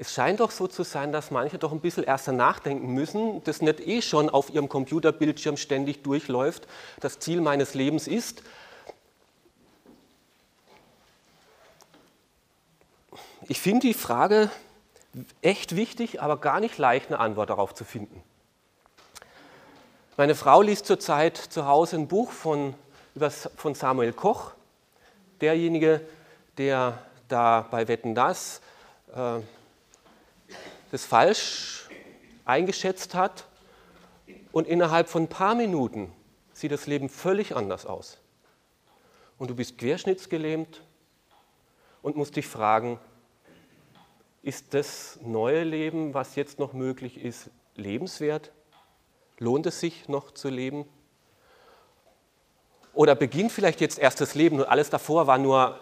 Es scheint doch so zu sein, dass manche doch ein bisschen erst nachdenken müssen, das nicht eh schon auf ihrem Computerbildschirm ständig durchläuft, das Ziel meines Lebens ist. Ich finde die Frage echt wichtig, aber gar nicht leicht, eine Antwort darauf zu finden. Meine Frau liest zurzeit zu Hause ein Buch von, von Samuel Koch, derjenige, der da bei Wetten das äh, das falsch eingeschätzt hat und innerhalb von ein paar Minuten sieht das Leben völlig anders aus. Und du bist querschnittsgelähmt und musst dich fragen, ist das neue Leben, was jetzt noch möglich ist, lebenswert? Lohnt es sich noch zu leben? Oder beginnt vielleicht jetzt erst das Leben und alles davor war nur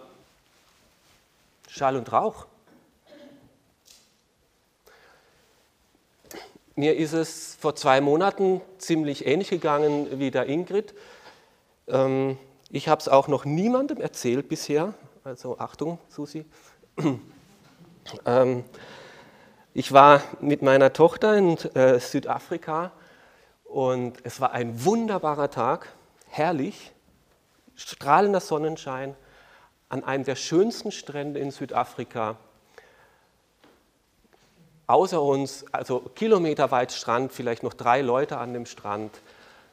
Schall und Rauch? Mir ist es vor zwei Monaten ziemlich ähnlich gegangen wie der Ingrid. Ähm, ich habe es auch noch niemandem erzählt bisher. Also Achtung, Susi. Ähm, ich war mit meiner Tochter in äh, Südafrika und es war ein wunderbarer Tag, herrlich, strahlender Sonnenschein an einem der schönsten Strände in Südafrika außer uns, also kilometerweit Strand, vielleicht noch drei Leute an dem Strand,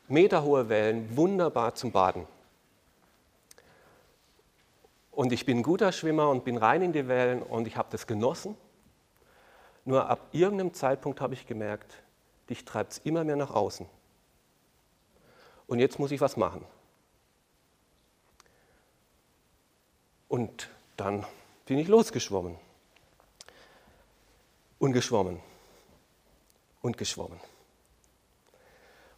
meterhohe Wellen, wunderbar zum Baden. Und ich bin ein guter Schwimmer und bin rein in die Wellen und ich habe das genossen. Nur ab irgendeinem Zeitpunkt habe ich gemerkt, dich treibt es immer mehr nach außen. Und jetzt muss ich was machen. Und dann bin ich losgeschwommen und geschwommen und geschwommen.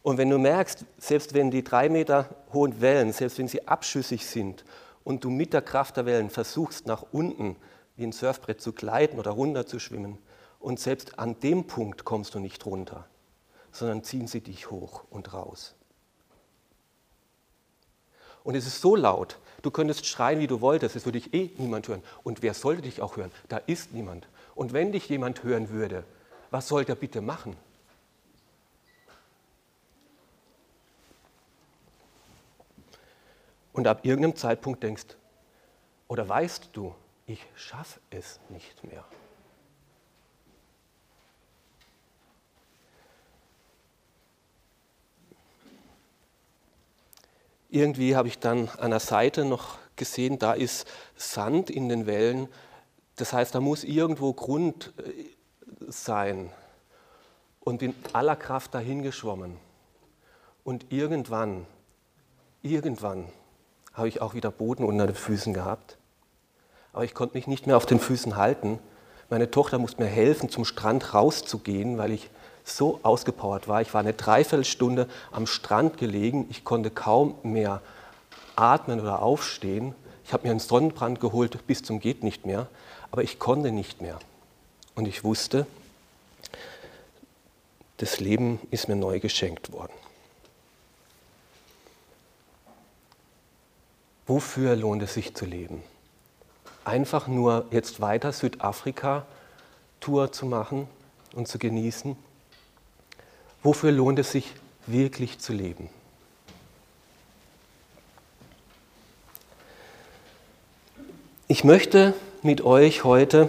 Und wenn du merkst, selbst wenn die drei Meter hohen Wellen, selbst wenn sie abschüssig sind und du mit der Kraft der Wellen versuchst, nach unten wie ein Surfbrett zu gleiten oder runter zu schwimmen, und selbst an dem Punkt kommst du nicht runter, sondern ziehen sie dich hoch und raus. Und es ist so laut, du könntest schreien, wie du wolltest, es würde dich eh niemand hören. Und wer sollte dich auch hören? Da ist niemand. Und wenn dich jemand hören würde, was soll der bitte machen? Und ab irgendeinem Zeitpunkt denkst, oder weißt du, ich schaffe es nicht mehr. Irgendwie habe ich dann an der Seite noch gesehen, da ist Sand in den Wellen das heißt, da muss irgendwo Grund äh, sein und in aller Kraft dahin geschwommen. Und irgendwann, irgendwann habe ich auch wieder Boden unter den Füßen gehabt. Aber ich konnte mich nicht mehr auf den Füßen halten. Meine Tochter musste mir helfen, zum Strand rauszugehen, weil ich so ausgepowert war. Ich war eine Dreiviertelstunde am Strand gelegen. Ich konnte kaum mehr atmen oder aufstehen. Ich habe mir einen Sonnenbrand geholt bis zum geht nicht mehr aber ich konnte nicht mehr. Und ich wusste, das Leben ist mir neu geschenkt worden. Wofür lohnt es sich zu leben? Einfach nur jetzt weiter Südafrika-Tour zu machen und zu genießen? Wofür lohnt es sich wirklich zu leben? Ich möchte mit euch heute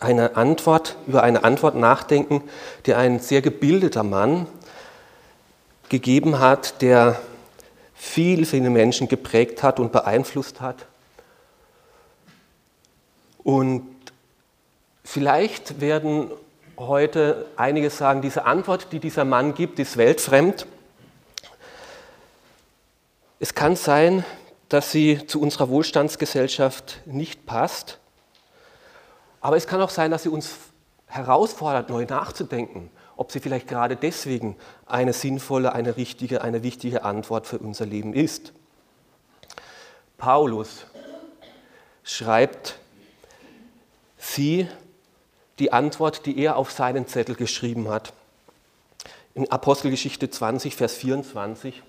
eine Antwort, über eine Antwort nachdenken, die ein sehr gebildeter Mann gegeben hat, der viel, viele Menschen geprägt hat und beeinflusst hat. Und vielleicht werden heute einige sagen, diese Antwort, die dieser Mann gibt, ist weltfremd. Es kann sein, dass sie zu unserer Wohlstandsgesellschaft nicht passt. Aber es kann auch sein, dass sie uns herausfordert, neu nachzudenken, ob sie vielleicht gerade deswegen eine sinnvolle, eine richtige, eine wichtige Antwort für unser Leben ist. Paulus schreibt sie die Antwort, die er auf seinen Zettel geschrieben hat. In Apostelgeschichte 20, Vers 24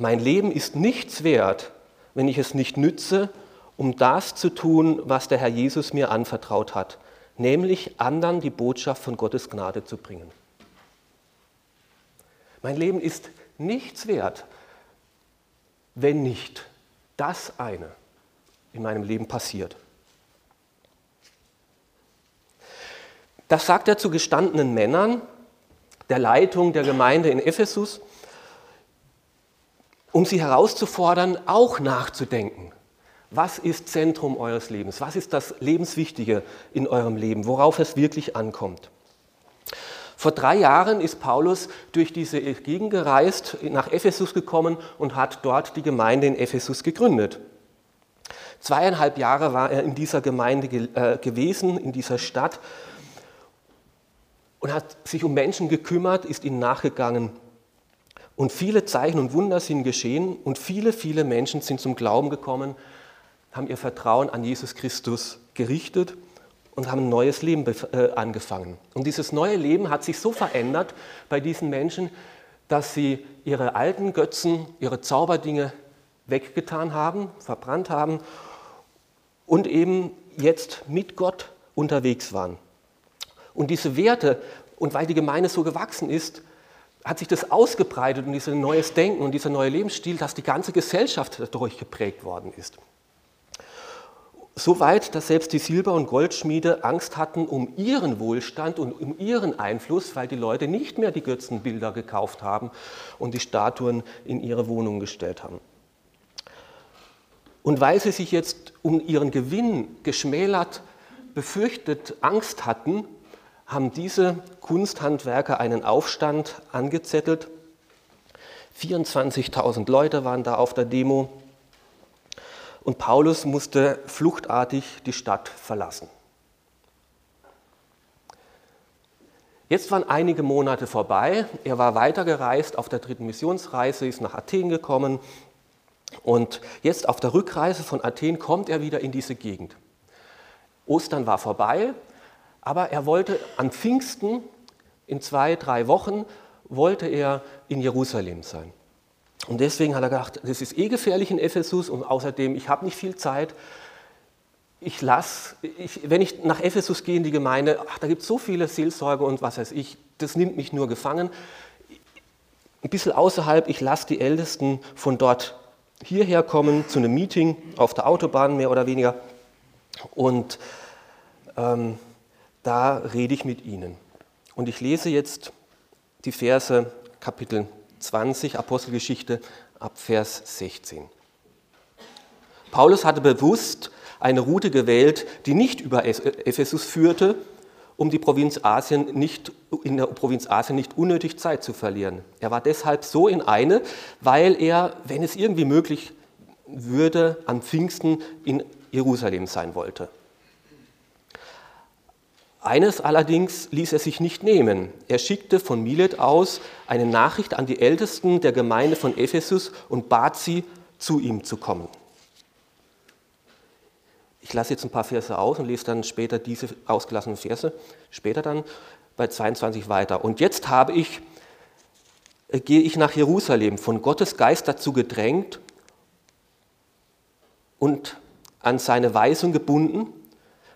mein Leben ist nichts wert, wenn ich es nicht nütze, um das zu tun, was der Herr Jesus mir anvertraut hat, nämlich anderen die Botschaft von Gottes Gnade zu bringen. Mein Leben ist nichts wert, wenn nicht das eine in meinem Leben passiert. Das sagt er zu gestandenen Männern der Leitung der Gemeinde in Ephesus, um sie herauszufordern, auch nachzudenken. Was ist Zentrum eures Lebens? Was ist das Lebenswichtige in eurem Leben? Worauf es wirklich ankommt? Vor drei Jahren ist Paulus durch diese Gegend gereist, nach Ephesus gekommen und hat dort die Gemeinde in Ephesus gegründet. Zweieinhalb Jahre war er in dieser Gemeinde äh, gewesen, in dieser Stadt und hat sich um Menschen gekümmert, ist ihnen nachgegangen. Und viele Zeichen und Wunder sind geschehen und viele, viele Menschen sind zum Glauben gekommen, haben ihr Vertrauen an Jesus Christus gerichtet und haben ein neues Leben äh, angefangen. Und dieses neue Leben hat sich so verändert bei diesen Menschen, dass sie ihre alten Götzen, ihre Zauberdinge weggetan haben, verbrannt haben und eben jetzt mit Gott unterwegs waren. Und diese Werte, und weil die Gemeinde so gewachsen ist, hat sich das ausgebreitet und dieses neues Denken und dieser neue Lebensstil, dass die ganze Gesellschaft dadurch geprägt worden ist. So weit, dass selbst die Silber- und Goldschmiede Angst hatten um ihren Wohlstand und um ihren Einfluss, weil die Leute nicht mehr die Götzenbilder gekauft haben und die Statuen in ihre Wohnung gestellt haben. Und weil sie sich jetzt um ihren Gewinn geschmälert, befürchtet, Angst hatten, haben diese Kunsthandwerker einen Aufstand angezettelt. 24.000 Leute waren da auf der Demo und Paulus musste fluchtartig die Stadt verlassen. Jetzt waren einige Monate vorbei. Er war weitergereist auf der dritten Missionsreise, ist nach Athen gekommen und jetzt auf der Rückreise von Athen kommt er wieder in diese Gegend. Ostern war vorbei, aber er wollte an Pfingsten in zwei, drei Wochen wollte er in Jerusalem sein. Und deswegen hat er gedacht, das ist eh gefährlich in Ephesus und außerdem, ich habe nicht viel Zeit. Ich lasse, wenn ich nach Ephesus gehe in die Gemeinde, ach, da gibt es so viele Seelsorger und was weiß ich, das nimmt mich nur gefangen. Ein bisschen außerhalb, ich lasse die Ältesten von dort hierher kommen zu einem Meeting auf der Autobahn, mehr oder weniger. Und ähm, da rede ich mit ihnen. Und ich lese jetzt die Verse Kapitel 20, Apostelgeschichte ab Vers 16. Paulus hatte bewusst eine Route gewählt, die nicht über Ephesus führte, um die Provinz Asien nicht, in der Provinz Asien nicht unnötig Zeit zu verlieren. Er war deshalb so in eine, weil er, wenn es irgendwie möglich würde, am Pfingsten in Jerusalem sein wollte. Eines allerdings ließ er sich nicht nehmen. Er schickte von Milet aus eine Nachricht an die Ältesten der Gemeinde von Ephesus und bat sie, zu ihm zu kommen. Ich lasse jetzt ein paar Verse aus und lese dann später diese ausgelassenen Verse, später dann bei 22 weiter. Und jetzt habe ich, äh, gehe ich nach Jerusalem, von Gottes Geist dazu gedrängt und an seine Weisung gebunden,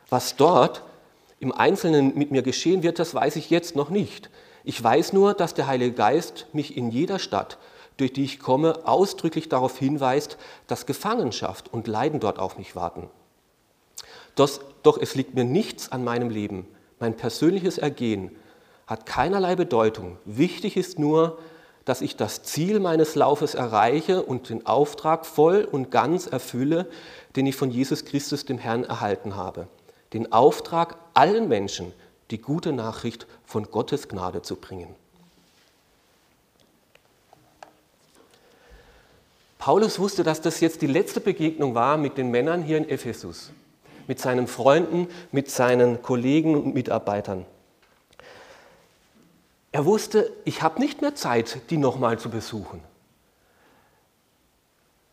was dort im Einzelnen mit mir geschehen wird, das weiß ich jetzt noch nicht. Ich weiß nur, dass der Heilige Geist mich in jeder Stadt, durch die ich komme, ausdrücklich darauf hinweist, dass Gefangenschaft und Leiden dort auf mich warten. Doch, doch es liegt mir nichts an meinem Leben. Mein persönliches Ergehen hat keinerlei Bedeutung. Wichtig ist nur, dass ich das Ziel meines Laufes erreiche und den Auftrag voll und ganz erfülle, den ich von Jesus Christus, dem Herrn, erhalten habe den Auftrag, allen Menschen die gute Nachricht von Gottes Gnade zu bringen. Paulus wusste, dass das jetzt die letzte Begegnung war mit den Männern hier in Ephesus, mit seinen Freunden, mit seinen Kollegen und Mitarbeitern. Er wusste, ich habe nicht mehr Zeit, die nochmal zu besuchen.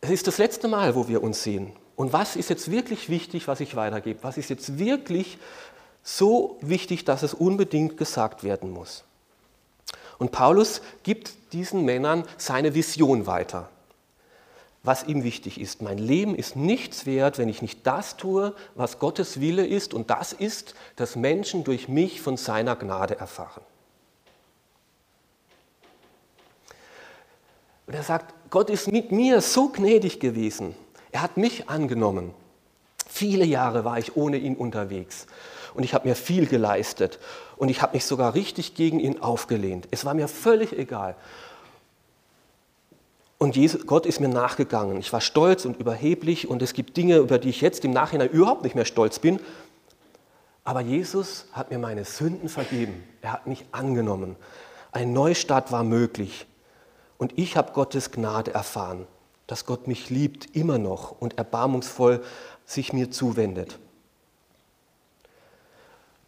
Es ist das letzte Mal, wo wir uns sehen. Und was ist jetzt wirklich wichtig, was ich weitergebe? Was ist jetzt wirklich so wichtig, dass es unbedingt gesagt werden muss? Und Paulus gibt diesen Männern seine Vision weiter. was ihm wichtig ist. Mein Leben ist nichts wert, wenn ich nicht das tue, was Gottes Wille ist. Und das ist, dass Menschen durch mich von seiner Gnade erfahren. Und er sagt, Gott ist mit mir so gnädig gewesen. Er hat mich angenommen. Viele Jahre war ich ohne ihn unterwegs und ich habe mir viel geleistet und ich habe mich sogar richtig gegen ihn aufgelehnt. Es war mir völlig egal. Und Gott ist mir nachgegangen. Ich war stolz und überheblich und es gibt Dinge, über die ich jetzt im Nachhinein überhaupt nicht mehr stolz bin. Aber Jesus hat mir meine Sünden vergeben. Er hat mich angenommen. Ein Neustart war möglich. Und ich habe Gottes Gnade erfahren, dass Gott mich liebt immer noch und erbarmungsvoll sich mir zuwendet.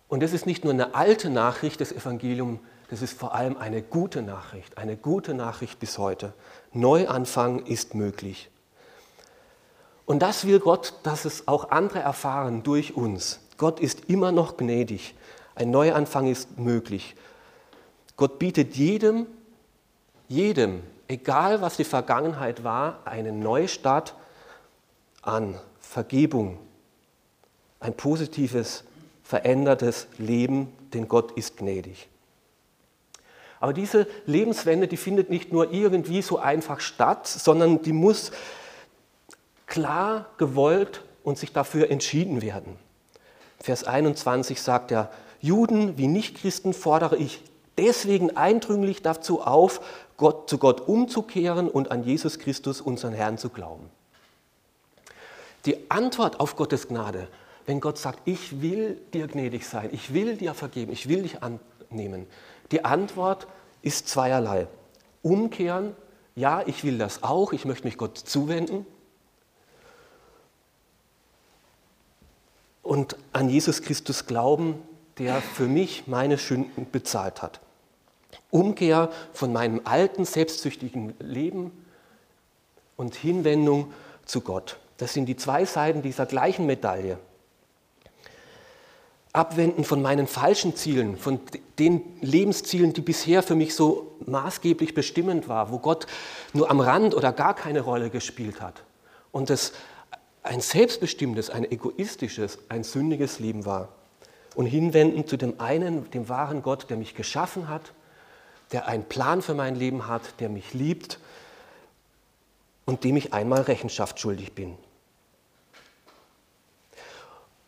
Und das ist nicht nur eine alte Nachricht des Evangeliums, das ist vor allem eine gute Nachricht, eine gute Nachricht bis heute. Neuanfang ist möglich. Und das will Gott, dass es auch andere erfahren durch uns. Gott ist immer noch gnädig. Ein Neuanfang ist möglich. Gott bietet jedem, jedem, egal was die Vergangenheit war, eine Neustart an. Vergebung, ein positives, verändertes Leben, denn Gott ist gnädig. Aber diese Lebenswende, die findet nicht nur irgendwie so einfach statt, sondern die muss klar gewollt und sich dafür entschieden werden. Vers 21 sagt er, Juden wie Nichtchristen fordere ich deswegen eindringlich dazu auf, Gott, zu Gott umzukehren und an Jesus Christus, unseren Herrn, zu glauben. Die Antwort auf Gottes Gnade, wenn Gott sagt, ich will dir gnädig sein, ich will dir vergeben, ich will dich annehmen, die Antwort ist zweierlei. Umkehren, ja, ich will das auch, ich möchte mich Gott zuwenden. Und an Jesus Christus glauben, der für mich meine Sünden bezahlt hat. Umkehr von meinem alten, selbstsüchtigen Leben und Hinwendung zu Gott. Das sind die zwei Seiten dieser gleichen Medaille abwenden von meinen falschen Zielen, von den Lebenszielen, die bisher für mich so maßgeblich bestimmend waren, wo Gott nur am Rand oder gar keine Rolle gespielt hat. Und es ein selbstbestimmtes, ein egoistisches, ein sündiges Leben war. Und hinwenden zu dem einen, dem wahren Gott, der mich geschaffen hat, der einen Plan für mein Leben hat, der mich liebt und dem ich einmal Rechenschaft schuldig bin.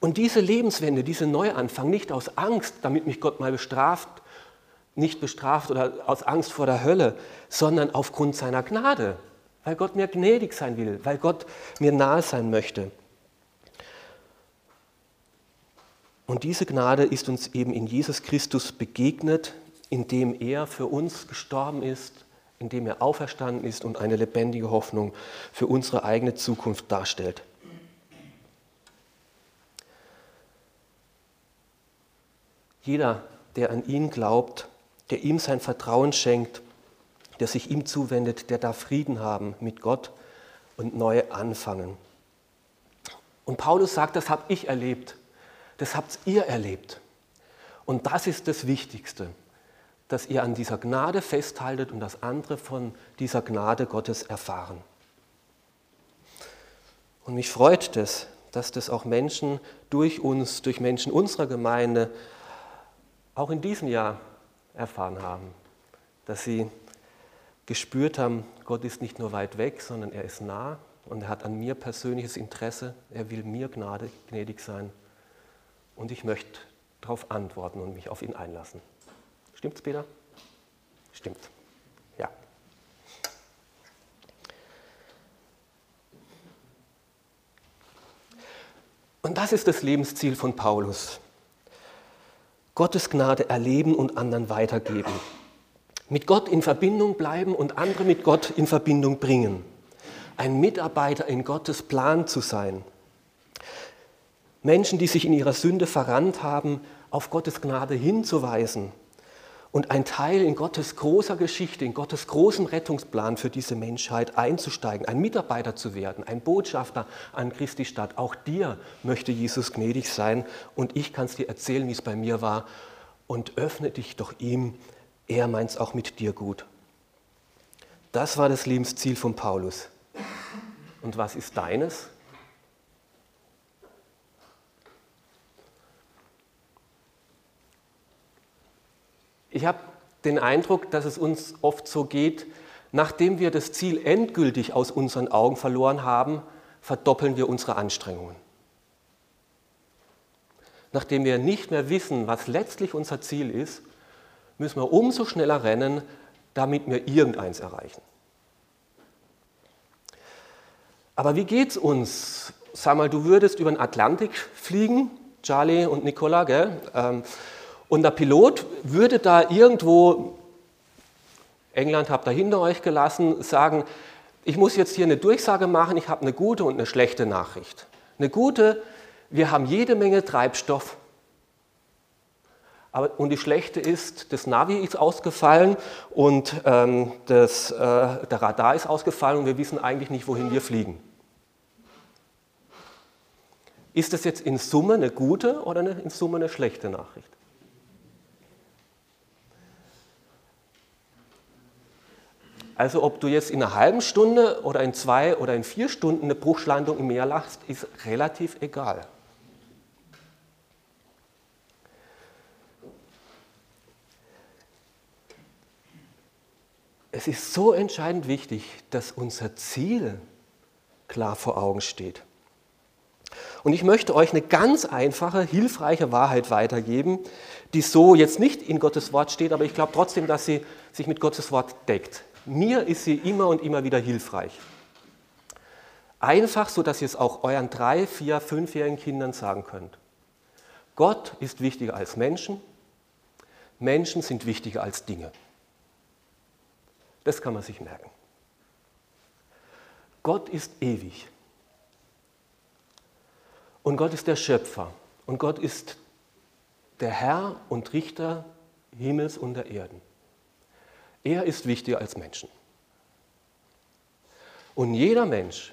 Und diese Lebenswende, diese Neuanfang, nicht aus Angst, damit mich Gott mal bestraft, nicht bestraft oder aus Angst vor der Hölle, sondern aufgrund seiner Gnade, weil Gott mir gnädig sein will, weil Gott mir nahe sein möchte. Und diese Gnade ist uns eben in Jesus Christus begegnet, indem er für uns gestorben ist, indem er auferstanden ist und eine lebendige Hoffnung für unsere eigene Zukunft darstellt. Jeder, der an ihn glaubt, der ihm sein Vertrauen schenkt, der sich ihm zuwendet, der darf Frieden haben mit Gott und neu anfangen. Und Paulus sagt, das habe ich erlebt, das habt ihr erlebt. Und das ist das Wichtigste, dass ihr an dieser Gnade festhaltet und dass andere von dieser Gnade Gottes erfahren. Und mich freut es, dass das auch Menschen durch uns, durch Menschen unserer Gemeinde auch in diesem Jahr erfahren haben, dass sie gespürt haben, Gott ist nicht nur weit weg, sondern er ist nah und er hat an mir persönliches Interesse, er will mir gnädig sein und ich möchte darauf antworten und mich auf ihn einlassen. Stimmt's, Peter? Stimmt. Ja. Und das ist das Lebensziel von Paulus. Gottes Gnade erleben und anderen weitergeben. Mit Gott in Verbindung bleiben und andere mit Gott in Verbindung bringen. Ein Mitarbeiter in Gottes Plan zu sein. Menschen, die sich in ihrer Sünde verrannt haben, auf Gottes Gnade hinzuweisen und ein Teil in Gottes großer Geschichte, in Gottes großen Rettungsplan für diese Menschheit einzusteigen, ein Mitarbeiter zu werden, ein Botschafter an Christi Stadt. Auch dir möchte Jesus gnädig sein und ich kann es dir erzählen, wie es bei mir war und öffne dich doch ihm, er meint es auch mit dir gut. Das war das Lebensziel von Paulus. und was ist deines? Ich habe den Eindruck, dass es uns oft so geht, nachdem wir das Ziel endgültig aus unseren Augen verloren haben, verdoppeln wir unsere Anstrengungen. Nachdem wir nicht mehr wissen, was letztlich unser Ziel ist, müssen wir umso schneller rennen, damit wir irgendeins erreichen. Aber wie geht es uns? Sag mal, du würdest über den Atlantik fliegen, Charlie und Nicola, gell? Ähm, und der Pilot würde da irgendwo, England habt ihr hinter euch gelassen, sagen, ich muss jetzt hier eine Durchsage machen, ich habe eine gute und eine schlechte Nachricht. Eine gute, wir haben jede Menge Treibstoff. Aber, und die schlechte ist, das Navi ist ausgefallen und ähm, das, äh, der Radar ist ausgefallen und wir wissen eigentlich nicht, wohin wir fliegen. Ist das jetzt in Summe eine gute oder eine, in Summe eine schlechte Nachricht? Also ob du jetzt in einer halben Stunde oder in zwei oder in vier Stunden eine Bruchlandung im Meer lachst, ist relativ egal. Es ist so entscheidend wichtig, dass unser Ziel klar vor Augen steht. Und ich möchte euch eine ganz einfache, hilfreiche Wahrheit weitergeben, die so jetzt nicht in Gottes Wort steht, aber ich glaube trotzdem, dass sie sich mit Gottes Wort deckt. Mir ist sie immer und immer wieder hilfreich. Einfach so, dass ihr es auch euren drei, vier, fünfjährigen Kindern sagen könnt. Gott ist wichtiger als Menschen, Menschen sind wichtiger als Dinge. Das kann man sich merken. Gott ist ewig. Und Gott ist der Schöpfer. Und Gott ist der Herr und Richter Himmels und der Erden. Er ist wichtiger als Menschen. Und jeder Mensch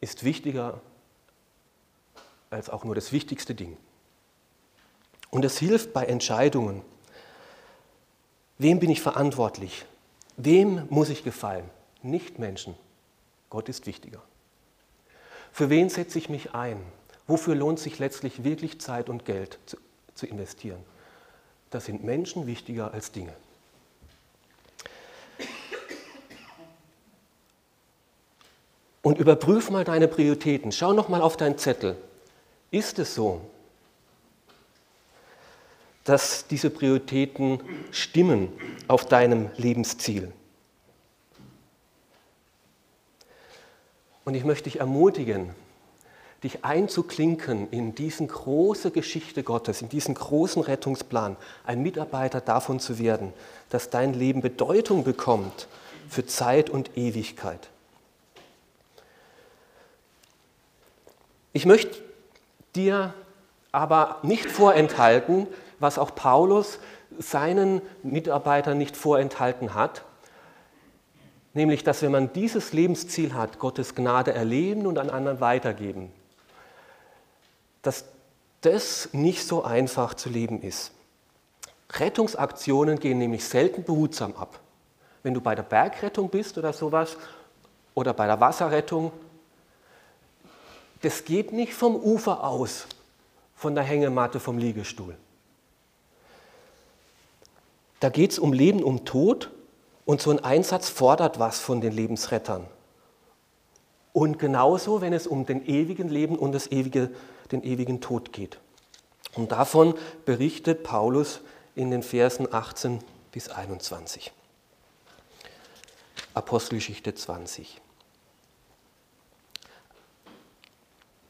ist wichtiger als auch nur das wichtigste Ding. Und es hilft bei Entscheidungen. Wem bin ich verantwortlich? Wem muss ich gefallen? Nicht Menschen. Gott ist wichtiger. Für wen setze ich mich ein? Wofür lohnt sich letztlich wirklich Zeit und Geld zu, zu investieren? Da sind Menschen wichtiger als Dinge. Und überprüf mal deine Prioritäten. Schau noch mal auf deinen Zettel. Ist es so, dass diese Prioritäten stimmen auf deinem Lebensziel? Und ich möchte dich ermutigen, dich einzuklinken in diese große Geschichte Gottes, in diesen großen Rettungsplan, ein Mitarbeiter davon zu werden, dass dein Leben Bedeutung bekommt für Zeit und Ewigkeit. Ich möchte dir aber nicht vorenthalten, was auch Paulus seinen Mitarbeitern nicht vorenthalten hat, nämlich dass wenn man dieses Lebensziel hat, Gottes Gnade erleben und an anderen weitergeben, dass das nicht so einfach zu leben ist. Rettungsaktionen gehen nämlich selten behutsam ab. Wenn du bei der Bergrettung bist oder sowas oder bei der Wasserrettung, das geht nicht vom Ufer aus, von der Hängematte vom Liegestuhl. Da geht es um Leben, um Tod und so ein Einsatz fordert was von den Lebensrettern. Und genauso, wenn es um den ewigen Leben und das ewige den ewigen Tod geht. Und davon berichtet Paulus in den Versen 18 bis 21. Apostelgeschichte 20.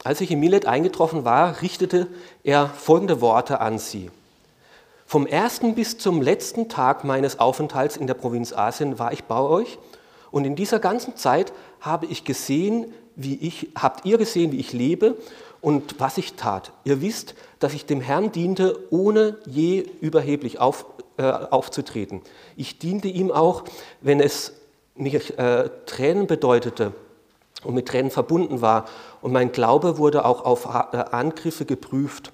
Als ich in Milet eingetroffen war, richtete er folgende Worte an sie. Vom ersten bis zum letzten Tag meines Aufenthalts in der Provinz Asien war ich bei euch und in dieser ganzen Zeit habe ich gesehen, wie ich, habt ihr gesehen, wie ich lebe und was ich tat. Ihr wisst, dass ich dem Herrn diente, ohne je überheblich auf, äh, aufzutreten. Ich diente ihm auch, wenn es mich äh, Tränen bedeutete und mit Tränen verbunden war. Und mein Glaube wurde auch auf äh, Angriffe geprüft.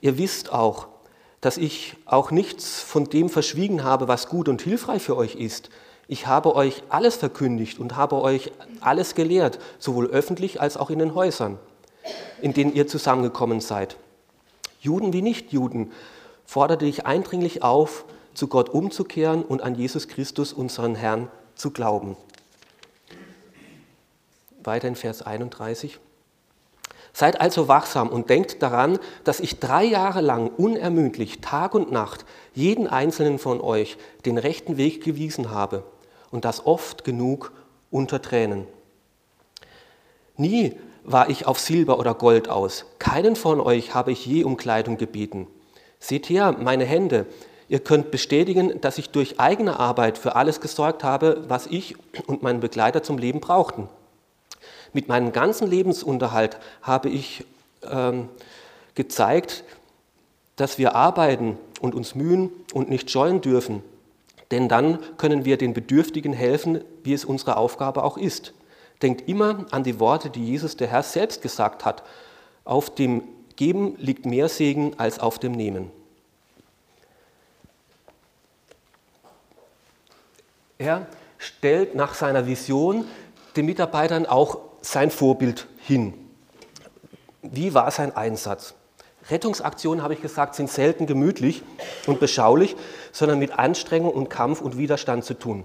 Ihr wisst auch, dass ich auch nichts von dem verschwiegen habe, was gut und hilfreich für euch ist. Ich habe euch alles verkündigt und habe euch alles gelehrt, sowohl öffentlich als auch in den Häusern, in denen ihr zusammengekommen seid. Juden wie Nichtjuden forderte ich eindringlich auf, zu Gott umzukehren und an Jesus Christus, unseren Herrn, zu glauben. Weiter in Vers 31. Seid also wachsam und denkt daran, dass ich drei Jahre lang unermüdlich, Tag und Nacht, jeden einzelnen von euch den rechten Weg gewiesen habe und das oft genug unter Tränen. Nie war ich auf Silber oder Gold aus. Keinen von euch habe ich je um Kleidung gebeten. Seht her, meine Hände. Ihr könnt bestätigen, dass ich durch eigene Arbeit für alles gesorgt habe, was ich und mein Begleiter zum Leben brauchten. Mit meinem ganzen Lebensunterhalt habe ich ähm, gezeigt, dass wir arbeiten und uns mühen und nicht scheuen dürfen. Denn dann können wir den Bedürftigen helfen, wie es unsere Aufgabe auch ist. Denkt immer an die Worte, die Jesus der Herr selbst gesagt hat. Auf dem Geben liegt mehr Segen als auf dem Nehmen. Er stellt nach seiner Vision den Mitarbeitern auch sein Vorbild hin. Wie war sein Einsatz? Rettungsaktionen, habe ich gesagt, sind selten gemütlich und beschaulich, sondern mit Anstrengung und Kampf und Widerstand zu tun.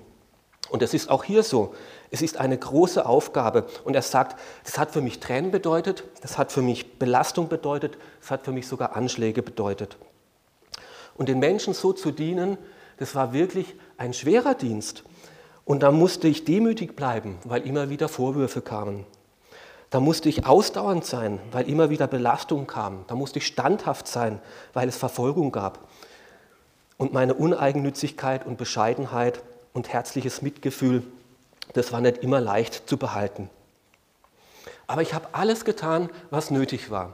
Und das ist auch hier so. Es ist eine große Aufgabe. Und er sagt, das hat für mich Tränen bedeutet, das hat für mich Belastung bedeutet, das hat für mich sogar Anschläge bedeutet. Und den Menschen so zu dienen, das war wirklich ein schwerer Dienst. Und da musste ich demütig bleiben, weil immer wieder Vorwürfe kamen. Da musste ich ausdauernd sein, weil immer wieder Belastung kam. Da musste ich standhaft sein, weil es Verfolgung gab. Und meine Uneigennützigkeit und Bescheidenheit und herzliches Mitgefühl, das war nicht immer leicht zu behalten. Aber ich habe alles getan, was nötig war.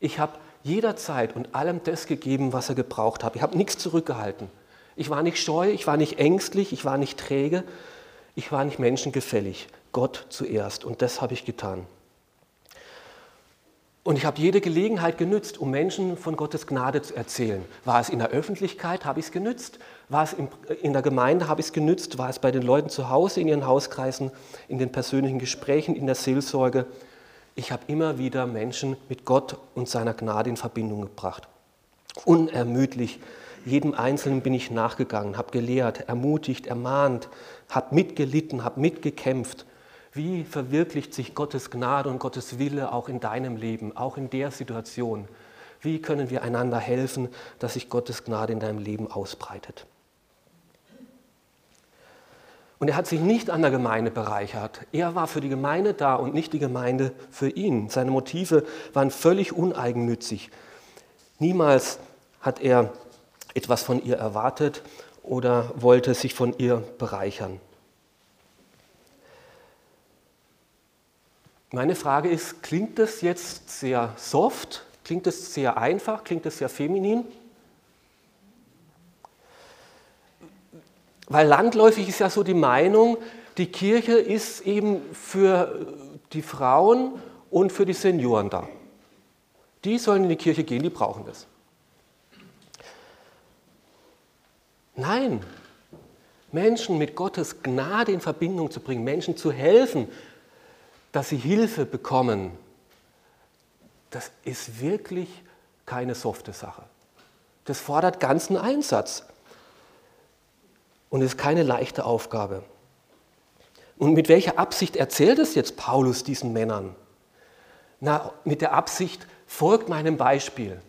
Ich habe jederzeit und allem das gegeben, was er gebraucht hat. Ich habe nichts zurückgehalten. Ich war nicht scheu, ich war nicht ängstlich, ich war nicht träge, ich war nicht menschengefällig. Gott zuerst und das habe ich getan. Und ich habe jede Gelegenheit genützt, um Menschen von Gottes Gnade zu erzählen. War es in der Öffentlichkeit, habe ich es genützt. War es in der Gemeinde, habe ich es genützt. War es bei den Leuten zu Hause, in ihren Hauskreisen, in den persönlichen Gesprächen, in der Seelsorge. Ich habe immer wieder Menschen mit Gott und seiner Gnade in Verbindung gebracht. Unermüdlich jedem Einzelnen bin ich nachgegangen, habe gelehrt, ermutigt, ermahnt, habe mitgelitten, habe mitgekämpft. Wie verwirklicht sich Gottes Gnade und Gottes Wille auch in deinem Leben, auch in der Situation? Wie können wir einander helfen, dass sich Gottes Gnade in deinem Leben ausbreitet? Und er hat sich nicht an der Gemeinde bereichert. Er war für die Gemeinde da und nicht die Gemeinde für ihn. Seine Motive waren völlig uneigennützig. Niemals hat er etwas von ihr erwartet oder wollte sich von ihr bereichern. Meine Frage ist, klingt das jetzt sehr soft? Klingt es sehr einfach? Klingt es sehr feminin? Weil landläufig ist ja so die Meinung, die Kirche ist eben für die Frauen und für die Senioren da. Die sollen in die Kirche gehen, die brauchen das. Nein, Menschen mit Gottes Gnade in Verbindung zu bringen, Menschen zu helfen, dass sie Hilfe bekommen, das ist wirklich keine softe Sache. Das fordert ganzen Einsatz und ist keine leichte Aufgabe. Und mit welcher Absicht erzählt es jetzt Paulus diesen Männern? Na, mit der Absicht, folgt meinem Beispiel.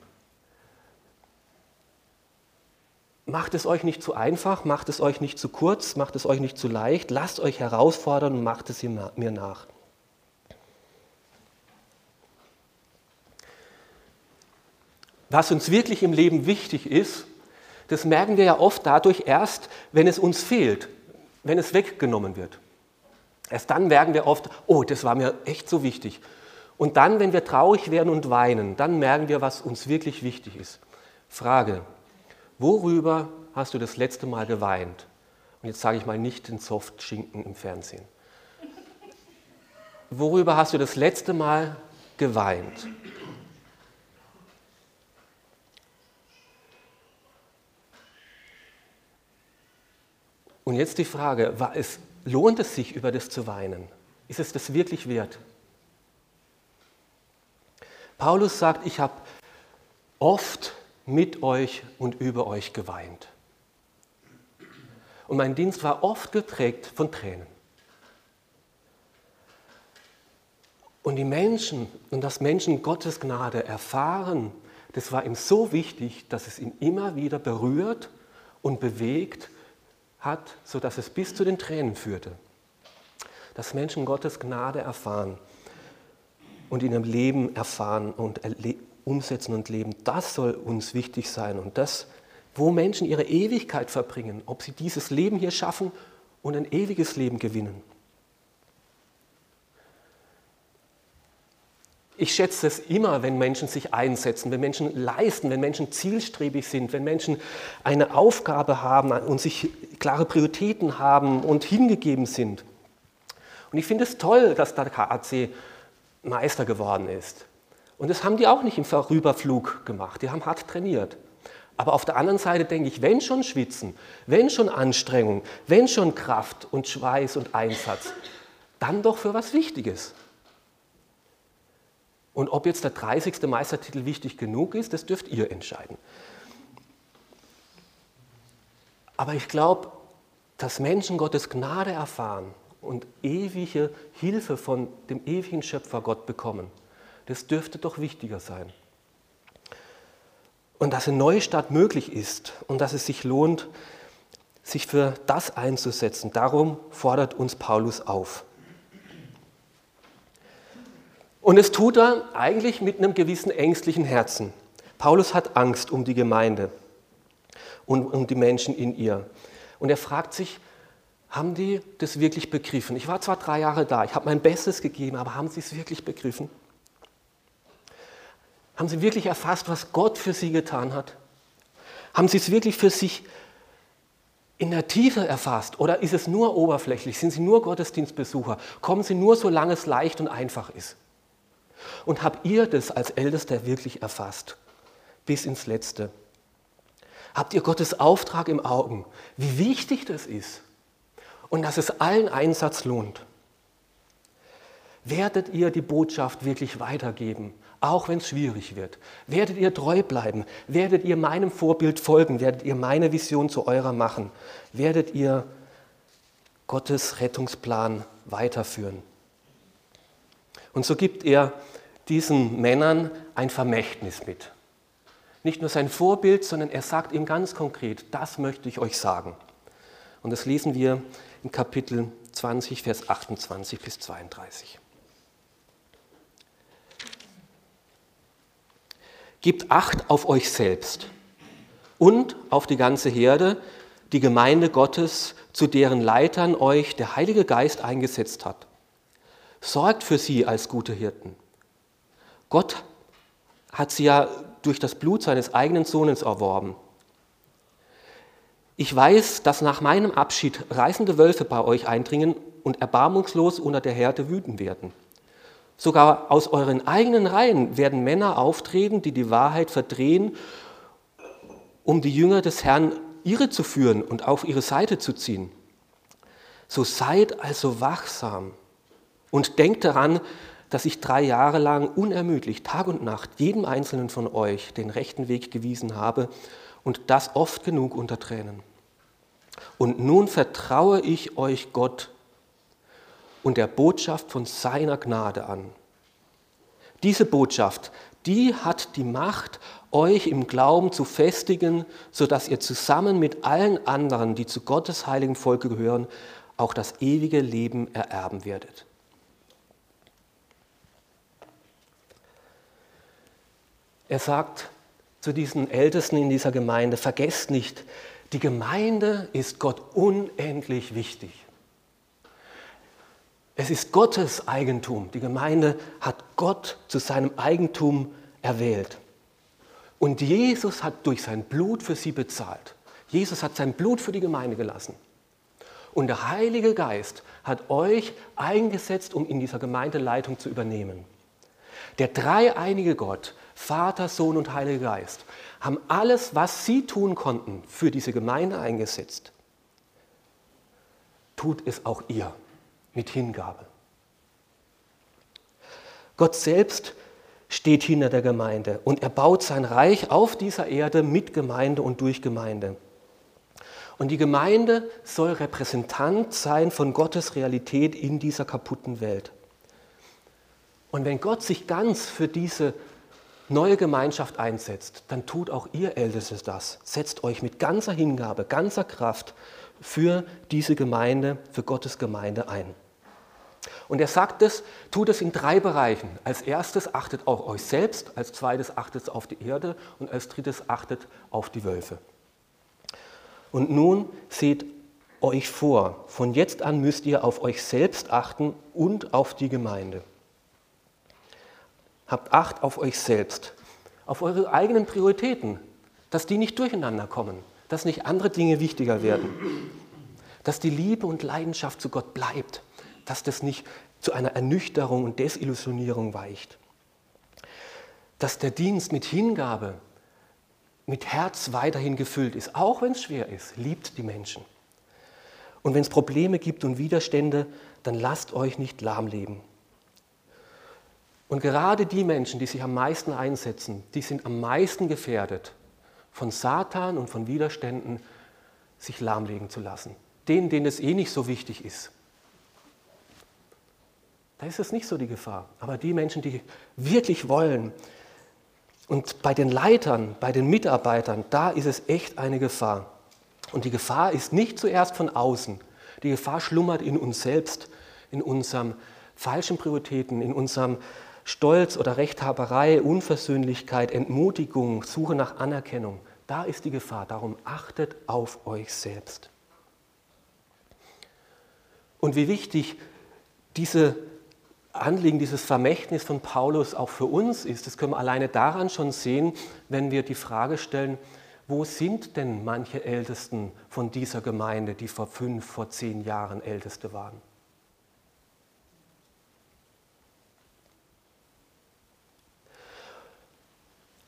Macht es euch nicht zu einfach, macht es euch nicht zu kurz, macht es euch nicht zu leicht, lasst euch herausfordern und macht es mir nach. Was uns wirklich im Leben wichtig ist, das merken wir ja oft dadurch erst, wenn es uns fehlt, wenn es weggenommen wird. Erst dann merken wir oft, oh, das war mir echt so wichtig. Und dann, wenn wir traurig werden und weinen, dann merken wir, was uns wirklich wichtig ist. Frage, Worüber hast du das letzte Mal geweint? Und jetzt sage ich mal nicht den Softschinken im Fernsehen. Worüber hast du das letzte Mal geweint? Und jetzt die Frage, war es, lohnt es sich, über das zu weinen? Ist es das wirklich wert? Paulus sagt, ich habe oft mit euch und über euch geweint. Und mein Dienst war oft geprägt von Tränen. Und die Menschen und dass Menschen Gottes Gnade erfahren, das war ihm so wichtig, dass es ihn immer wieder berührt und bewegt hat, sodass es bis zu den Tränen führte. Dass Menschen Gottes Gnade erfahren und in ihrem Leben erfahren und umsetzen und leben, das soll uns wichtig sein. Und das, wo Menschen ihre Ewigkeit verbringen, ob sie dieses Leben hier schaffen und ein ewiges Leben gewinnen. Ich schätze es immer, wenn Menschen sich einsetzen, wenn Menschen leisten, wenn Menschen zielstrebig sind, wenn Menschen eine Aufgabe haben und sich klare Prioritäten haben und hingegeben sind. Und ich finde es toll, dass der KAC Meister geworden ist. Und das haben die auch nicht im Vorüberflug gemacht, die haben hart trainiert. Aber auf der anderen Seite denke ich, wenn schon Schwitzen, wenn schon Anstrengung, wenn schon Kraft und Schweiß und Einsatz, dann doch für was Wichtiges. Und ob jetzt der 30. Meistertitel wichtig genug ist, das dürft ihr entscheiden. Aber ich glaube, dass Menschen Gottes Gnade erfahren und ewige Hilfe von dem ewigen Schöpfer Gott bekommen, das dürfte doch wichtiger sein. Und dass ein Neustart möglich ist und dass es sich lohnt, sich für das einzusetzen. Darum fordert uns Paulus auf. Und es tut er eigentlich mit einem gewissen ängstlichen Herzen. Paulus hat Angst um die Gemeinde und um die Menschen in ihr. Und er fragt sich, haben die das wirklich begriffen? Ich war zwar drei Jahre da, ich habe mein Bestes gegeben, aber haben sie es wirklich begriffen? Haben sie wirklich erfasst, was Gott für sie getan hat? Haben sie es wirklich für sich in der Tiefe erfasst? Oder ist es nur oberflächlich? Sind sie nur Gottesdienstbesucher? Kommen sie nur, solange es leicht und einfach ist? Und habt ihr das als Ältester wirklich erfasst? Bis ins Letzte. Habt ihr Gottes Auftrag im Augen? Wie wichtig das ist und dass es allen Einsatz lohnt. Werdet ihr die Botschaft wirklich weitergeben, auch wenn es schwierig wird? Werdet ihr treu bleiben? Werdet ihr meinem Vorbild folgen? Werdet ihr meine Vision zu eurer machen? Werdet ihr Gottes Rettungsplan weiterführen? Und so gibt er diesen Männern ein Vermächtnis mit. Nicht nur sein Vorbild, sondern er sagt ihm ganz konkret, das möchte ich euch sagen. Und das lesen wir im Kapitel 20, Vers 28 bis 32. Gebt Acht auf euch selbst und auf die ganze Herde, die Gemeinde Gottes, zu deren Leitern euch der Heilige Geist eingesetzt hat. Sorgt für sie als gute Hirten. Gott hat sie ja durch das Blut seines eigenen Sohnes erworben. Ich weiß, dass nach meinem Abschied reißende Wölfe bei euch eindringen und erbarmungslos unter der Härte wüten werden. Sogar aus euren eigenen Reihen werden Männer auftreten, die die Wahrheit verdrehen, um die Jünger des Herrn irre zu führen und auf ihre Seite zu ziehen. So seid also wachsam und denkt daran, dass ich drei Jahre lang unermüdlich, Tag und Nacht, jedem Einzelnen von euch den rechten Weg gewiesen habe und das oft genug unter Tränen. Und nun vertraue ich euch Gott und der Botschaft von seiner Gnade an. Diese Botschaft, die hat die Macht, euch im Glauben zu festigen, sodass ihr zusammen mit allen anderen, die zu Gottes heiligen Volke gehören, auch das ewige Leben ererben werdet. Er sagt zu diesen Ältesten in dieser Gemeinde, vergesst nicht, die Gemeinde ist Gott unendlich wichtig. Es ist Gottes Eigentum. Die Gemeinde hat Gott zu seinem Eigentum erwählt. Und Jesus hat durch sein Blut für sie bezahlt. Jesus hat sein Blut für die Gemeinde gelassen. Und der Heilige Geist hat euch eingesetzt, um in dieser Gemeinde Leitung zu übernehmen. Der dreieinige Gott Vater, Sohn und Heiliger Geist haben alles, was sie tun konnten, für diese Gemeinde eingesetzt. tut es auch ihr mit Hingabe. Gott selbst steht hinter der Gemeinde und er baut sein Reich auf dieser Erde mit Gemeinde und durch Gemeinde. Und die Gemeinde soll Repräsentant sein von Gottes Realität in dieser kaputten Welt. Und wenn Gott sich ganz für diese neue Gemeinschaft einsetzt, dann tut auch ihr Ältestes das. Setzt euch mit ganzer Hingabe, ganzer Kraft für diese Gemeinde, für Gottes Gemeinde ein. Und er sagt es, tut es in drei Bereichen. Als erstes achtet auf euch selbst, als zweites achtet auf die Erde und als drittes achtet auf die Wölfe. Und nun seht euch vor, von jetzt an müsst ihr auf euch selbst achten und auf die Gemeinde. Habt Acht auf euch selbst, auf eure eigenen Prioritäten, dass die nicht durcheinander kommen, dass nicht andere Dinge wichtiger werden, dass die Liebe und Leidenschaft zu Gott bleibt, dass das nicht zu einer Ernüchterung und Desillusionierung weicht, dass der Dienst mit Hingabe, mit Herz weiterhin gefüllt ist, auch wenn es schwer ist, liebt die Menschen. Und wenn es Probleme gibt und Widerstände, dann lasst euch nicht lahmleben. Und gerade die Menschen, die sich am meisten einsetzen, die sind am meisten gefährdet, von Satan und von Widerständen sich lahmlegen zu lassen. Denen, denen es eh nicht so wichtig ist. Da ist es nicht so die Gefahr. Aber die Menschen, die wirklich wollen, und bei den Leitern, bei den Mitarbeitern, da ist es echt eine Gefahr. Und die Gefahr ist nicht zuerst von außen. Die Gefahr schlummert in uns selbst, in unseren falschen Prioritäten, in unserem Stolz oder Rechthaberei, Unversöhnlichkeit, Entmutigung, Suche nach Anerkennung. Da ist die Gefahr. Darum achtet auf euch selbst. Und wie wichtig diese Anliegen, dieses Vermächtnis von Paulus auch für uns ist, das können wir alleine daran schon sehen, wenn wir die Frage stellen, wo sind denn manche Ältesten von dieser Gemeinde, die vor fünf, vor zehn Jahren Älteste waren?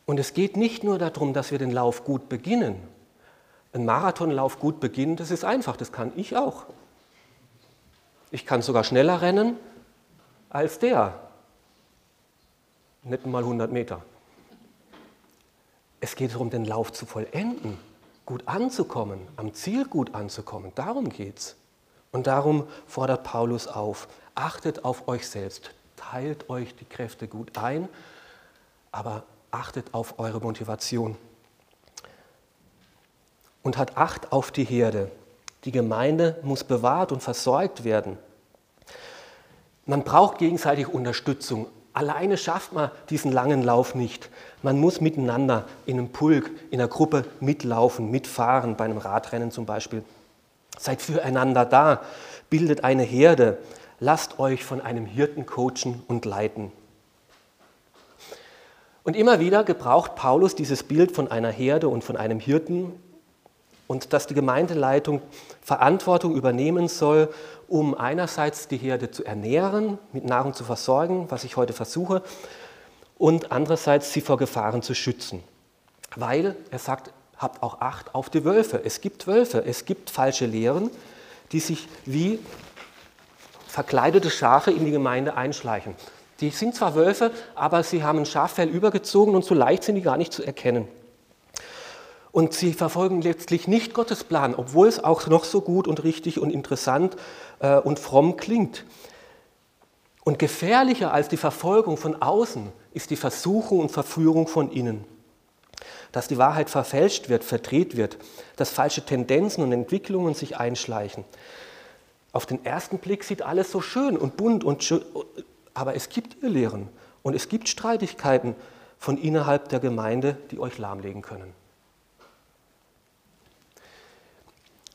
Und es geht nicht nur darum, dass wir den Lauf gut beginnen. Ein Marathonlauf gut beginnen, das ist einfach, das kann ich auch. Ich kann sogar schneller rennen als der. Nicht mal 100 Meter. Es geht darum, den Lauf zu vollenden, gut anzukommen, am Ziel gut anzukommen. Darum geht es. Und darum fordert Paulus auf, achtet auf euch selbst, teilt euch die Kräfte gut ein, aber achtet auf eure Motivation. Und hat Acht auf die Herde. Die Gemeinde muss bewahrt und versorgt werden. Man braucht gegenseitig Unterstützung. Alleine schafft man diesen langen Lauf nicht. Man muss miteinander in einem Pulk, in einer Gruppe mitlaufen, mitfahren, bei einem Radrennen zum Beispiel. Seid füreinander da, bildet eine Herde, lasst euch von einem Hirten coachen und leiten. Und immer wieder gebraucht Paulus dieses Bild von einer Herde und von einem Hirten und dass die Gemeindeleitung Verantwortung übernehmen soll, um einerseits die Herde zu ernähren, mit Nahrung zu versorgen, was ich heute versuche, und andererseits sie vor Gefahren zu schützen. Weil er sagt, habt auch Acht auf die Wölfe. Es gibt Wölfe, es gibt falsche Lehren, die sich wie verkleidete Schafe in die Gemeinde einschleichen. Die sind zwar Wölfe, aber sie haben ein Schaffell übergezogen und so leicht sind die gar nicht zu erkennen. Und sie verfolgen letztlich nicht Gottes Plan, obwohl es auch noch so gut und richtig und interessant äh, und fromm klingt. Und gefährlicher als die Verfolgung von außen ist die Versuchung und Verführung von innen. Dass die Wahrheit verfälscht wird, verdreht wird, dass falsche Tendenzen und Entwicklungen sich einschleichen. Auf den ersten Blick sieht alles so schön und bunt und aber es gibt Irrlehren und es gibt Streitigkeiten von innerhalb der Gemeinde, die euch lahmlegen können.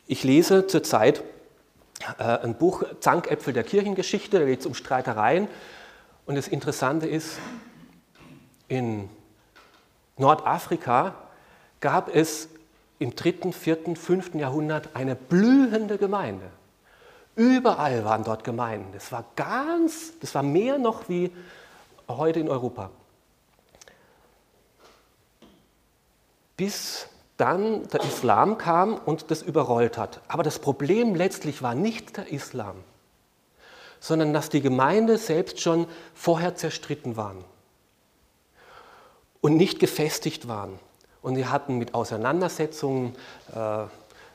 Ich lese zurzeit äh, ein Buch Zankäpfel der Kirchengeschichte, da geht es um Streitereien. Und das Interessante ist, in Nordafrika gab es im dritten, vierten, fünften Jahrhundert eine blühende Gemeinde. Überall waren dort Gemeinden. Das war ganz, das war mehr noch wie heute in Europa. Bis dann der Islam kam und das überrollt hat. Aber das Problem letztlich war nicht der Islam, sondern dass die Gemeinde selbst schon vorher zerstritten waren und nicht gefestigt waren. Und sie hatten mit Auseinandersetzungen, äh,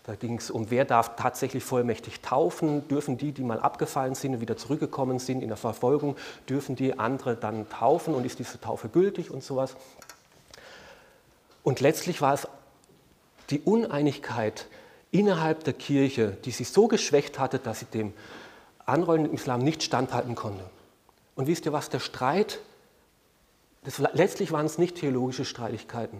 da ging es um, wer darf tatsächlich vollmächtig taufen, dürfen die, die mal abgefallen sind und wieder zurückgekommen sind in der Verfolgung, dürfen die andere dann taufen und ist diese Taufe gültig und sowas. Und letztlich war es die Uneinigkeit innerhalb der Kirche, die sich so geschwächt hatte, dass sie dem anrollenden Islam nicht standhalten konnte. Und wisst ihr was, der Streit, das, letztlich waren es nicht theologische Streitigkeiten,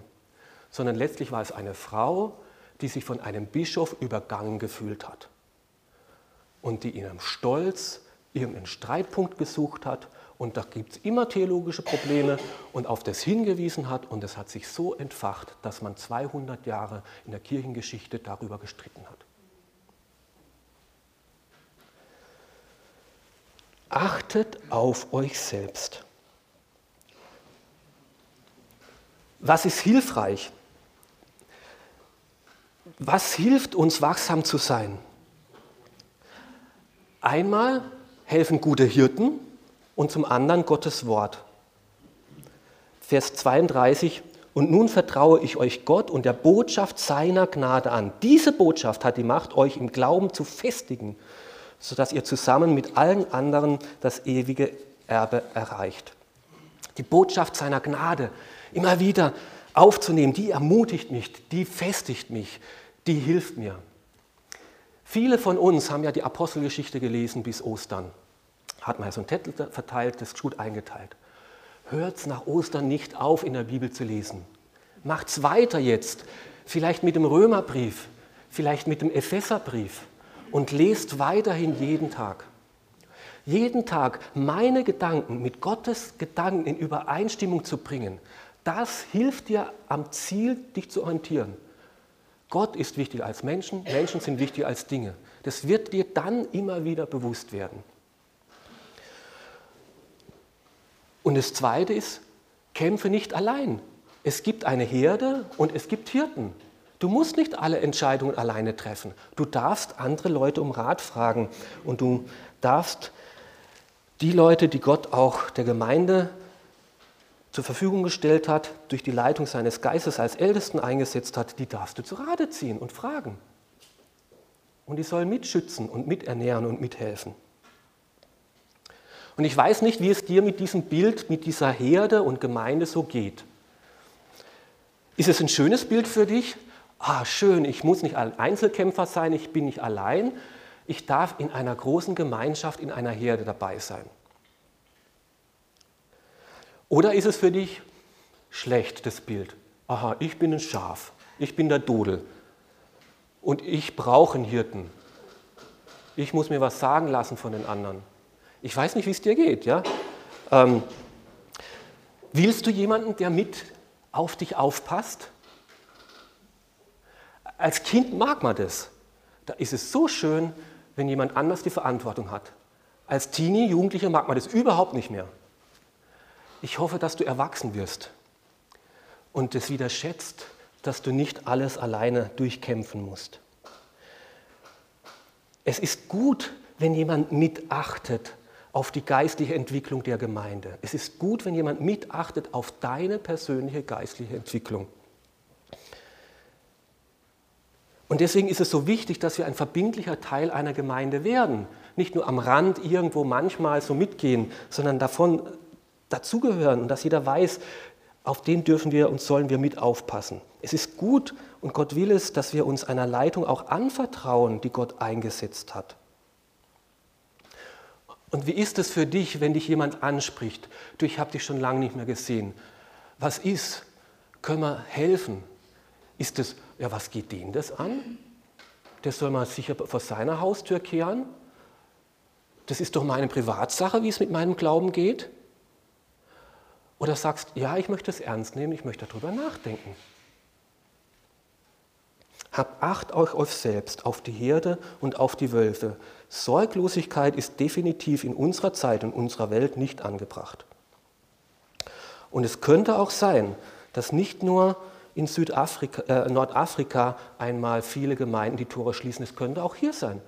sondern letztlich war es eine Frau, die sich von einem Bischof übergangen gefühlt hat und die in ihrem Stolz irgendeinen Streitpunkt gesucht hat und da gibt es immer theologische Probleme und auf das hingewiesen hat und es hat sich so entfacht, dass man 200 Jahre in der Kirchengeschichte darüber gestritten hat. Achtet auf euch selbst. Was ist hilfreich? Was hilft uns, wachsam zu sein? Einmal helfen gute Hirten, und zum anderen Gottes Wort. Vers 32, und nun vertraue ich euch Gott und der Botschaft seiner Gnade an. Diese Botschaft hat die Macht, euch im Glauben zu festigen, sodass ihr zusammen mit allen anderen das ewige Erbe erreicht. Die Botschaft seiner Gnade immer wieder aufzunehmen, die ermutigt mich, die festigt mich, die hilft mir. Viele von uns haben ja die Apostelgeschichte gelesen bis Ostern hat man ja so einen Zettel verteilt, das gut eingeteilt. Hört nach Ostern nicht auf, in der Bibel zu lesen. Macht's weiter jetzt, vielleicht mit dem Römerbrief, vielleicht mit dem Epheserbrief und lest weiterhin jeden Tag. Jeden Tag meine Gedanken mit Gottes Gedanken in Übereinstimmung zu bringen, das hilft dir am Ziel, dich zu orientieren. Gott ist wichtiger als Menschen, Menschen sind wichtiger als Dinge. Das wird dir dann immer wieder bewusst werden. Und das Zweite ist, kämpfe nicht allein. Es gibt eine Herde und es gibt Hirten. Du musst nicht alle Entscheidungen alleine treffen. Du darfst andere Leute um Rat fragen und du darfst die Leute, die Gott auch der Gemeinde zur Verfügung gestellt hat, durch die Leitung seines Geistes als Ältesten eingesetzt hat, die darfst du zu Rate ziehen und fragen. Und die sollen mitschützen und miternähren und mithelfen. Und ich weiß nicht, wie es dir mit diesem Bild, mit dieser Herde und Gemeinde so geht. Ist es ein schönes Bild für dich? Ah, schön, ich muss nicht ein Einzelkämpfer sein, ich bin nicht allein. Ich darf in einer großen Gemeinschaft, in einer Herde dabei sein. Oder ist es für dich schlecht, das Bild? Aha, ich bin ein Schaf, ich bin der Dodel und ich brauche einen Hirten. Ich muss mir was sagen lassen von den anderen. Ich weiß nicht, wie es dir geht. Ja? Ähm, willst du jemanden, der mit auf dich aufpasst? Als Kind mag man das. Da ist es so schön, wenn jemand anders die Verantwortung hat. Als Teenie, Jugendlicher mag man das überhaupt nicht mehr. Ich hoffe, dass du erwachsen wirst und es wieder schätzt, dass du nicht alles alleine durchkämpfen musst. Es ist gut, wenn jemand mitachtet auf die geistliche Entwicklung der Gemeinde. Es ist gut, wenn jemand mitachtet auf deine persönliche geistliche Entwicklung. Und deswegen ist es so wichtig, dass wir ein verbindlicher Teil einer Gemeinde werden. Nicht nur am Rand irgendwo manchmal so mitgehen, sondern davon dazugehören und dass jeder weiß, auf den dürfen wir und sollen wir mit aufpassen. Es ist gut und Gott will es, dass wir uns einer Leitung auch anvertrauen, die Gott eingesetzt hat. Und wie ist es für dich, wenn dich jemand anspricht? Du, ich habe dich schon lange nicht mehr gesehen. Was ist? Können wir helfen? Ist es, ja, was geht den das an? Der soll mal sicher vor seiner Haustür kehren. Das ist doch meine Privatsache, wie es mit meinem Glauben geht. Oder sagst, ja, ich möchte es ernst nehmen, ich möchte darüber nachdenken. Habt Acht euch auf selbst, auf die Herde und auf die Wölfe. Sorglosigkeit ist definitiv in unserer Zeit und unserer Welt nicht angebracht. Und es könnte auch sein, dass nicht nur in Südafrika, äh, Nordafrika einmal viele Gemeinden die Tore schließen. Es könnte auch hier sein,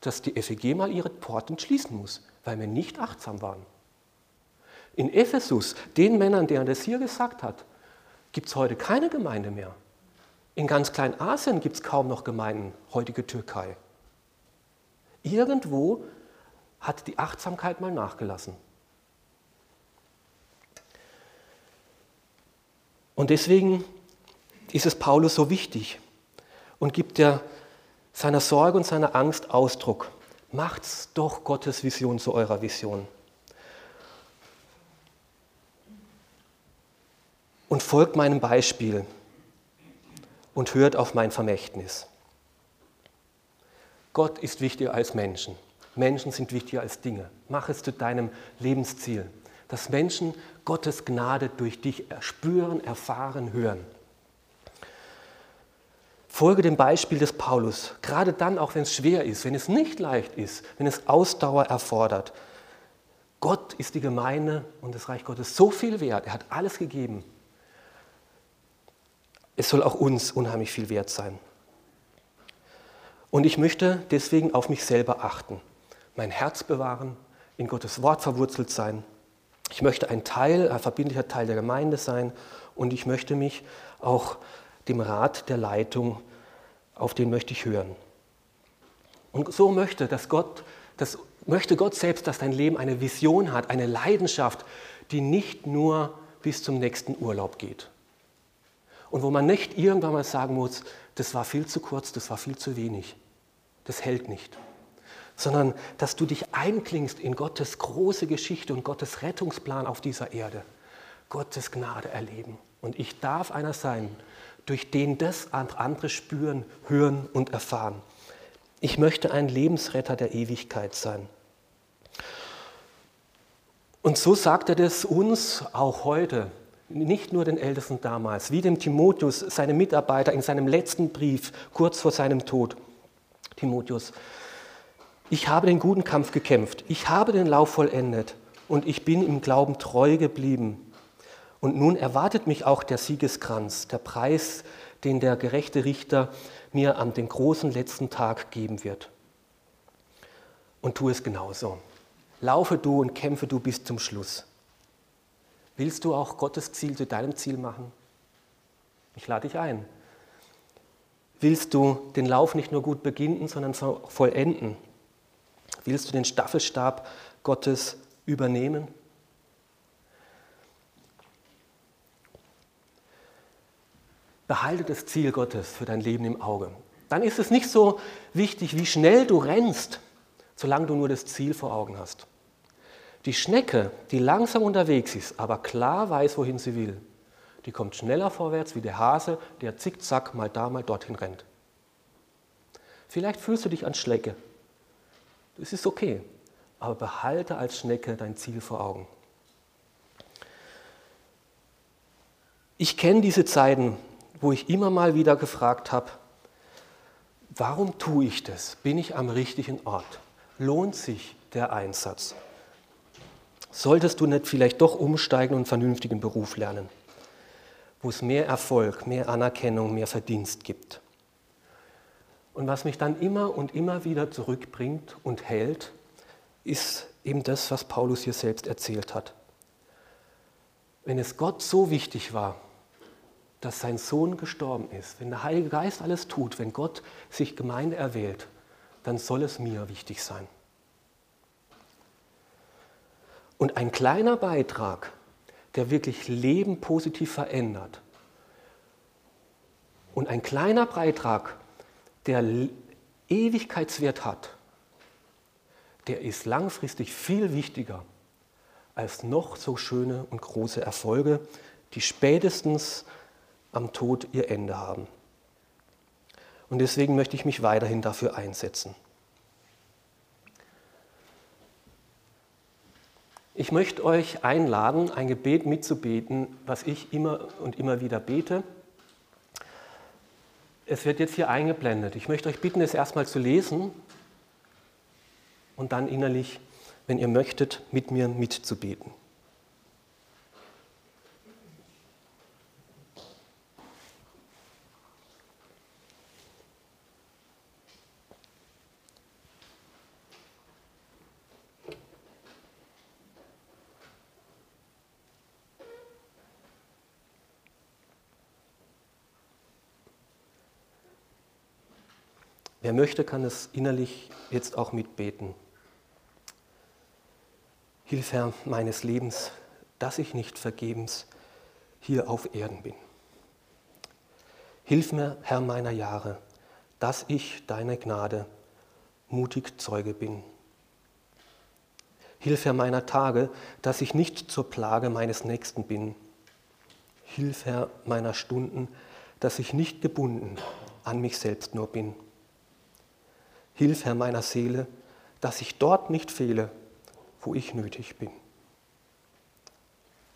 dass die FEG mal ihre Porten schließen muss, weil wir nicht achtsam waren. In Ephesus, den Männern, deren das hier gesagt hat, gibt es heute keine Gemeinde mehr. In ganz Kleinasien gibt es kaum noch Gemeinden, heutige Türkei. Irgendwo hat die Achtsamkeit mal nachgelassen. Und deswegen ist es Paulus so wichtig und gibt er seiner Sorge und seiner Angst Ausdruck. Macht's doch Gottes Vision zu eurer Vision. Und folgt meinem Beispiel und hört auf mein Vermächtnis. Gott ist wichtiger als Menschen. Menschen sind wichtiger als Dinge. Mach es zu deinem Lebensziel, dass Menschen Gottes Gnade durch dich spüren, erfahren, hören. Folge dem Beispiel des Paulus, gerade dann, auch wenn es schwer ist, wenn es nicht leicht ist, wenn es Ausdauer erfordert. Gott ist die Gemeinde und das Reich Gottes so viel wert. Er hat alles gegeben. Es soll auch uns unheimlich viel wert sein. Und ich möchte deswegen auf mich selber achten, mein Herz bewahren, in Gottes Wort verwurzelt sein. Ich möchte ein Teil, ein verbindlicher Teil der Gemeinde sein und ich möchte mich auch dem Rat der Leitung, auf den möchte ich hören. Und so möchte, dass Gott, das möchte Gott selbst, dass dein Leben eine Vision hat, eine Leidenschaft, die nicht nur bis zum nächsten Urlaub geht. Und wo man nicht irgendwann mal sagen muss, das war viel zu kurz, das war viel zu wenig. Das hält nicht. Sondern dass du dich einklingst in Gottes große Geschichte und Gottes Rettungsplan auf dieser Erde. Gottes Gnade erleben. Und ich darf einer sein, durch den das andere spüren, hören und erfahren. Ich möchte ein Lebensretter der Ewigkeit sein. Und so sagt er das uns auch heute, nicht nur den Ältesten damals, wie dem Timotheus, seinem Mitarbeiter in seinem letzten Brief, kurz vor seinem Tod. Timotheus, ich habe den guten Kampf gekämpft, ich habe den Lauf vollendet und ich bin im Glauben treu geblieben. Und nun erwartet mich auch der Siegeskranz, der Preis, den der gerechte Richter mir an dem großen letzten Tag geben wird. Und tu es genauso. Laufe du und kämpfe du bis zum Schluss. Willst du auch Gottes Ziel zu deinem Ziel machen? Ich lade dich ein. Willst du den Lauf nicht nur gut beginnen, sondern vollenden? Willst du den Staffelstab Gottes übernehmen? Behalte das Ziel Gottes für dein Leben im Auge. Dann ist es nicht so wichtig, wie schnell du rennst, solange du nur das Ziel vor Augen hast. Die Schnecke, die langsam unterwegs ist, aber klar weiß, wohin sie will, die kommt schneller vorwärts wie der Hase, der zickzack mal da, mal dorthin rennt. Vielleicht fühlst du dich an Schnecke. Das ist okay, aber behalte als Schnecke dein Ziel vor Augen. Ich kenne diese Zeiten, wo ich immer mal wieder gefragt habe, warum tue ich das? Bin ich am richtigen Ort? Lohnt sich der Einsatz? Solltest du nicht vielleicht doch umsteigen und einen vernünftigen Beruf lernen, wo es mehr Erfolg, mehr Anerkennung, mehr Verdienst gibt? Und was mich dann immer und immer wieder zurückbringt und hält, ist eben das, was Paulus hier selbst erzählt hat. Wenn es Gott so wichtig war, dass sein Sohn gestorben ist, wenn der Heilige Geist alles tut, wenn Gott sich Gemeinde erwählt, dann soll es mir wichtig sein. Und ein kleiner Beitrag, der wirklich Leben positiv verändert, und ein kleiner Beitrag, der Ewigkeitswert hat, der ist langfristig viel wichtiger als noch so schöne und große Erfolge, die spätestens am Tod ihr Ende haben. Und deswegen möchte ich mich weiterhin dafür einsetzen. Ich möchte euch einladen, ein Gebet mitzubeten, was ich immer und immer wieder bete. Es wird jetzt hier eingeblendet. Ich möchte euch bitten, es erstmal zu lesen und dann innerlich, wenn ihr möchtet, mit mir mitzubeten. Wer möchte, kann es innerlich jetzt auch mitbeten. Hilf Herr meines Lebens, dass ich nicht vergebens hier auf Erden bin. Hilf mir, Herr meiner Jahre, dass ich deiner Gnade mutig Zeuge bin. Hilf Herr meiner Tage, dass ich nicht zur Plage meines Nächsten bin. Hilf Herr meiner Stunden, dass ich nicht gebunden an mich selbst nur bin. Hilf Herr meiner Seele, dass ich dort nicht fehle, wo ich nötig bin.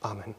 Amen.